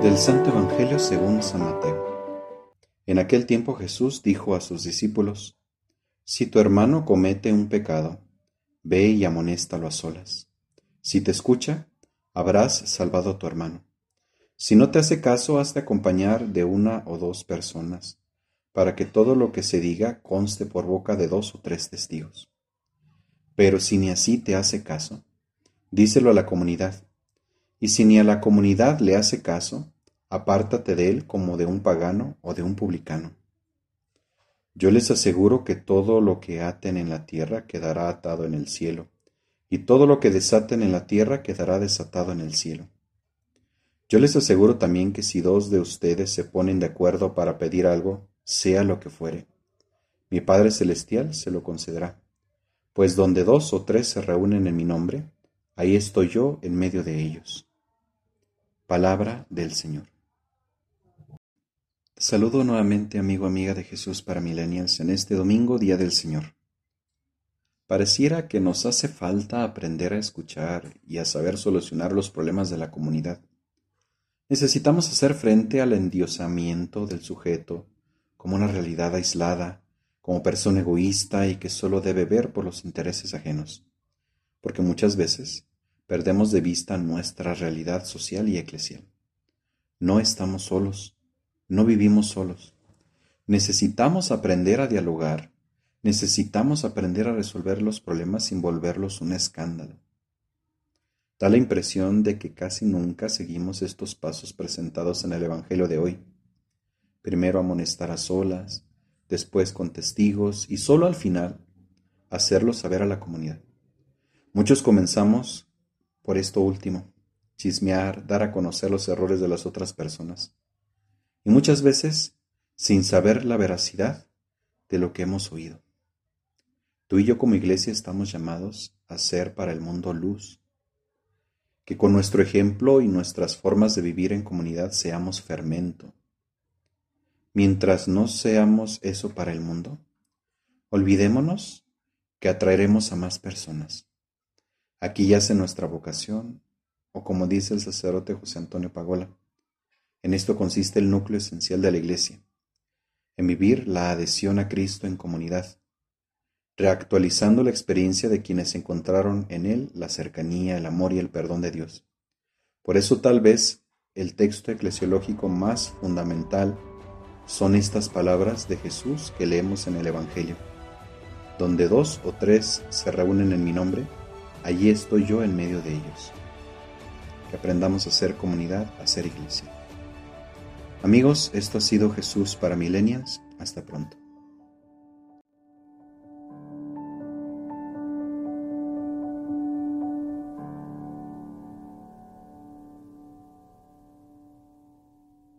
Del Santo Evangelio según San Mateo. En aquel tiempo Jesús dijo a sus discípulos, Si tu hermano comete un pecado, ve y amonéstalo a solas. Si te escucha, habrás salvado tu hermano. Si no te hace caso, has de acompañar de una o dos personas, para que todo lo que se diga conste por boca de dos o tres testigos. Pero si ni así te hace caso, díselo a la comunidad. Y si ni a la comunidad le hace caso, apártate de él como de un pagano o de un publicano. Yo les aseguro que todo lo que aten en la tierra quedará atado en el cielo, y todo lo que desaten en la tierra quedará desatado en el cielo. Yo les aseguro también que si dos de ustedes se ponen de acuerdo para pedir algo, sea lo que fuere, mi Padre Celestial se lo concederá. Pues donde dos o tres se reúnen en mi nombre, ahí estoy yo en medio de ellos. Palabra del Señor. Saludo nuevamente amigo amiga de Jesús para Millennials en este domingo, Día del Señor. Pareciera que nos hace falta aprender a escuchar y a saber solucionar los problemas de la comunidad. Necesitamos hacer frente al endiosamiento del sujeto como una realidad aislada como persona egoísta y que solo debe ver por los intereses ajenos, porque muchas veces perdemos de vista nuestra realidad social y eclesial. No estamos solos, no vivimos solos. Necesitamos aprender a dialogar, necesitamos aprender a resolver los problemas sin volverlos un escándalo. Da la impresión de que casi nunca seguimos estos pasos presentados en el Evangelio de hoy. Primero amonestar a solas, después con testigos y solo al final hacerlo saber a la comunidad. Muchos comenzamos por esto último, chismear, dar a conocer los errores de las otras personas. Y muchas veces sin saber la veracidad de lo que hemos oído. Tú y yo como iglesia estamos llamados a ser para el mundo luz. Que con nuestro ejemplo y nuestras formas de vivir en comunidad seamos fermento mientras no seamos eso para el mundo, olvidémonos que atraeremos a más personas. Aquí yace nuestra vocación, o como dice el sacerdote José Antonio Pagola, en esto consiste el núcleo esencial de la Iglesia, en vivir la adhesión a Cristo en comunidad, reactualizando la experiencia de quienes encontraron en Él la cercanía, el amor y el perdón de Dios. Por eso tal vez el texto eclesiológico más fundamental son estas palabras de Jesús que leemos en el Evangelio. Donde dos o tres se reúnen en mi nombre, allí estoy yo en medio de ellos. Que aprendamos a ser comunidad, a ser iglesia. Amigos, esto ha sido Jesús para Milenias. Hasta pronto.